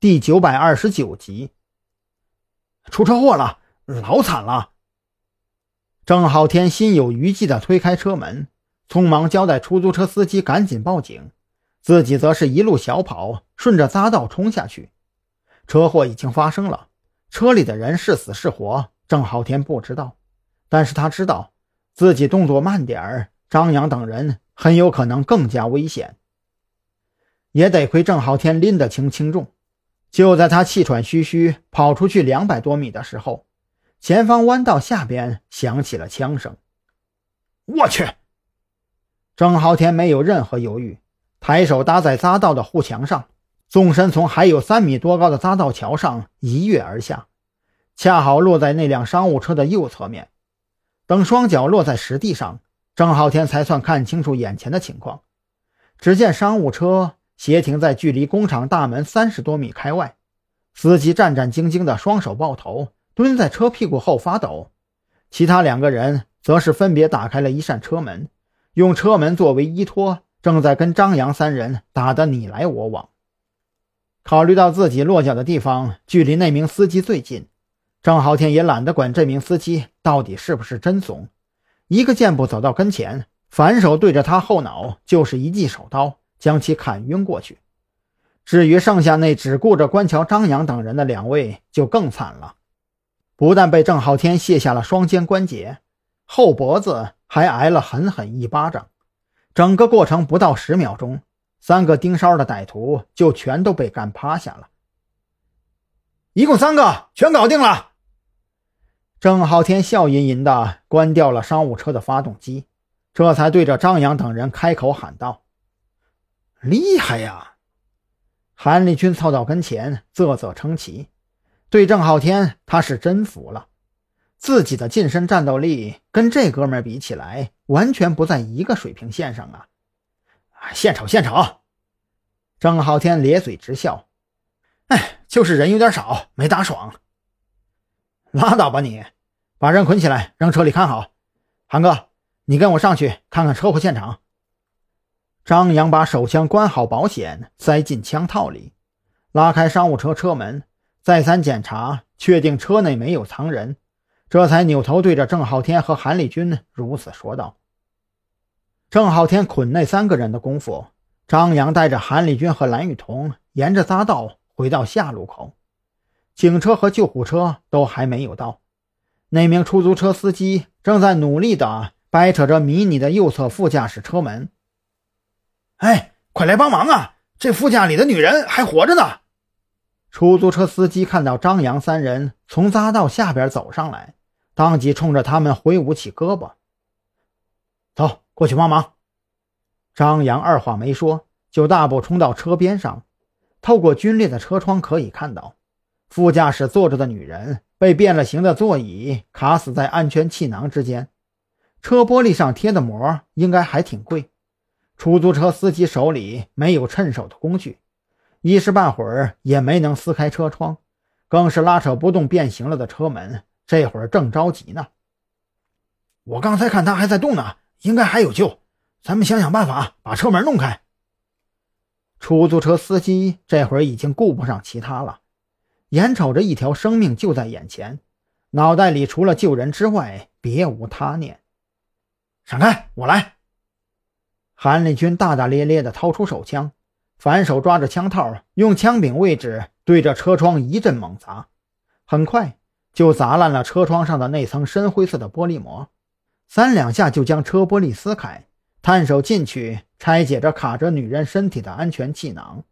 第九百二十九集。出车祸了，老惨了。郑浩天心有余悸地推开车门，匆忙交代出租车司机赶紧报警，自己则是一路小跑，顺着匝道冲下去。车祸已经发生了，车里的人是死是活，郑浩天不知道，但是他知道自己动作慢点儿，张扬等人很有可能更加危险。也得亏郑浩天拎得轻轻重，就在他气喘吁吁跑出去两百多米的时候。前方弯道下边响起了枪声，我去！郑浩天没有任何犹豫，抬手搭在匝道的护墙上，纵身从还有三米多高的匝道桥上一跃而下，恰好落在那辆商务车的右侧面。等双脚落在实地上，郑浩天才算看清楚眼前的情况。只见商务车斜停在距离工厂大门三十多米开外，司机战战兢兢的，双手抱头。蹲在车屁股后发抖，其他两个人则是分别打开了一扇车门，用车门作为依托，正在跟张扬三人打得你来我往。考虑到自己落脚的地方距离那名司机最近，郑浩天也懒得管这名司机到底是不是真怂，一个箭步走到跟前，反手对着他后脑就是一记手刀，将其砍晕过去。至于剩下那只顾着观瞧张扬等人的两位，就更惨了。不但被郑浩天卸下了双肩关节，后脖子还挨了狠狠一巴掌。整个过程不到十秒钟，三个盯梢的歹徒就全都被干趴下了。一共三个，全搞定了。郑浩天笑吟吟地关掉了商务车的发动机，这才对着张扬等人开口喊道：“厉害呀！”韩立军凑到跟前，啧啧称奇。对郑浩天，他是真服了。自己的近身战斗力跟这哥们比起来，完全不在一个水平线上啊！献丑，献丑！郑浩天咧嘴直笑。哎，就是人有点少，没打爽。拉倒吧你！把人捆起来，扔车里看好。韩哥，你跟我上去看看车祸现场。张扬把手枪关好保险，塞进枪套里，拉开商务车车门。再三检查，确定车内没有藏人，这才扭头对着郑浩天和韩立军如此说道。郑浩天捆那三个人的功夫，张扬带着韩立军和蓝雨桐沿着匝道回到下路口，警车和救护车都还没有到。那名出租车司机正在努力地掰扯着迷你的右侧副驾驶车门。哎，快来帮忙啊！这副驾里的女人还活着呢。出租车司机看到张扬三人从匝道下边走上来，当即冲着他们挥舞起胳膊：“走过去帮忙！”张扬二话没说，就大步冲到车边上。透过皲裂的车窗可以看到，副驾驶坐着的女人被变了形的座椅卡死在安全气囊之间，车玻璃上贴的膜应该还挺贵。出租车司机手里没有趁手的工具。一时半会儿也没能撕开车窗，更是拉扯不动变形了的车门。这会儿正着急呢。我刚才看他还在动呢，应该还有救。咱们想想办法把车门弄开。出租车司机这会儿已经顾不上其他了，眼瞅着一条生命就在眼前，脑袋里除了救人之外别无他念。闪开，我来。韩立军大大咧咧地掏出手枪。反手抓着枪套，用枪柄位置对着车窗一阵猛砸，很快就砸烂了车窗上的那层深灰色的玻璃膜，三两下就将车玻璃撕开，探手进去拆解着卡着女人身体的安全气囊。